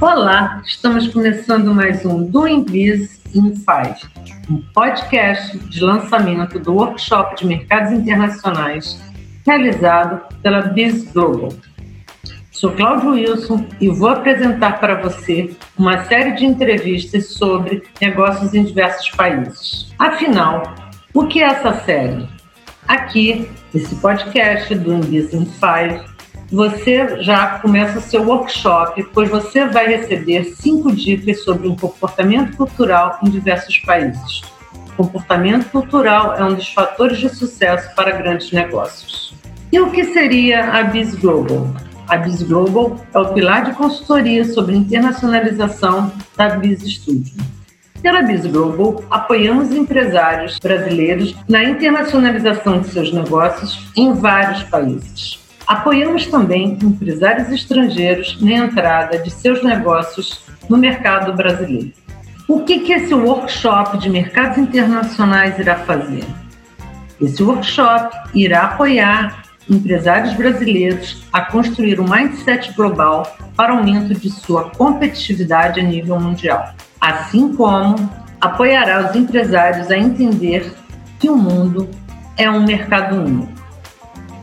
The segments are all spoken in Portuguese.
Olá, estamos começando mais um Doing Biz in Five, um podcast de lançamento do workshop de mercados internacionais realizado pela Biz Global. Sou Cláudio Wilson e vou apresentar para você uma série de entrevistas sobre negócios em diversos países. Afinal, o que é essa série? Aqui, nesse podcast do Business Five, você já começa o seu workshop, pois você vai receber cinco dicas sobre o comportamento cultural em diversos países. Comportamento cultural é um dos fatores de sucesso para grandes negócios. E o que seria a Biz Global? A Biz Global é o pilar de consultoria sobre internacionalização da Biz Studio. Pela Biz Global, apoiamos empresários brasileiros na internacionalização de seus negócios em vários países. Apoiamos também empresários estrangeiros na entrada de seus negócios no mercado brasileiro. O que, que esse workshop de mercados internacionais irá fazer? Esse workshop irá apoiar empresários brasileiros a construir um mindset global para aumento de sua competitividade a nível mundial, assim como apoiará os empresários a entender que o mundo é um mercado único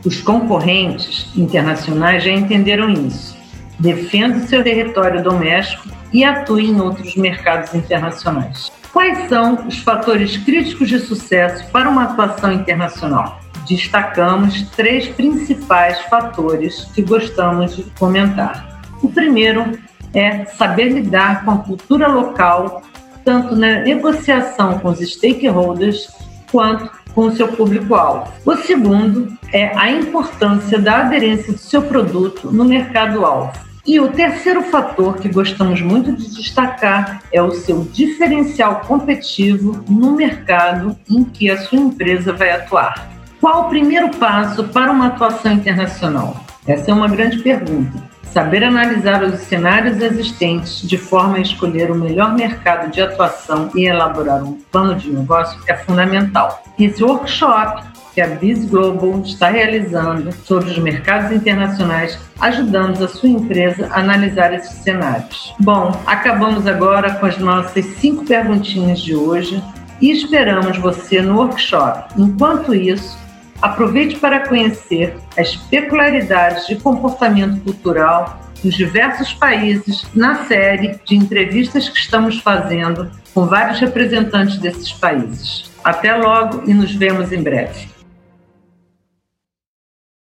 os concorrentes internacionais já entenderam isso. Defenda seu território doméstico e atue em outros mercados internacionais. Quais são os fatores críticos de sucesso para uma atuação internacional? Destacamos três principais fatores que gostamos de comentar. O primeiro é saber lidar com a cultura local, tanto na negociação com os stakeholders quanto com o seu público-alvo. O segundo é a importância da aderência do seu produto no mercado-alvo. E o terceiro fator que gostamos muito de destacar é o seu diferencial competitivo no mercado em que a sua empresa vai atuar. Qual o primeiro passo para uma atuação internacional? Essa é uma grande pergunta. Saber analisar os cenários existentes de forma a escolher o melhor mercado de atuação e elaborar um plano de negócio é fundamental. Esse workshop que a Biz Global está realizando sobre os mercados internacionais, ajudando a sua empresa a analisar esses cenários. Bom, acabamos agora com as nossas cinco perguntinhas de hoje e esperamos você no workshop. Enquanto isso, Aproveite para conhecer as peculiaridades de comportamento cultural dos diversos países na série de entrevistas que estamos fazendo com vários representantes desses países. Até logo e nos vemos em breve.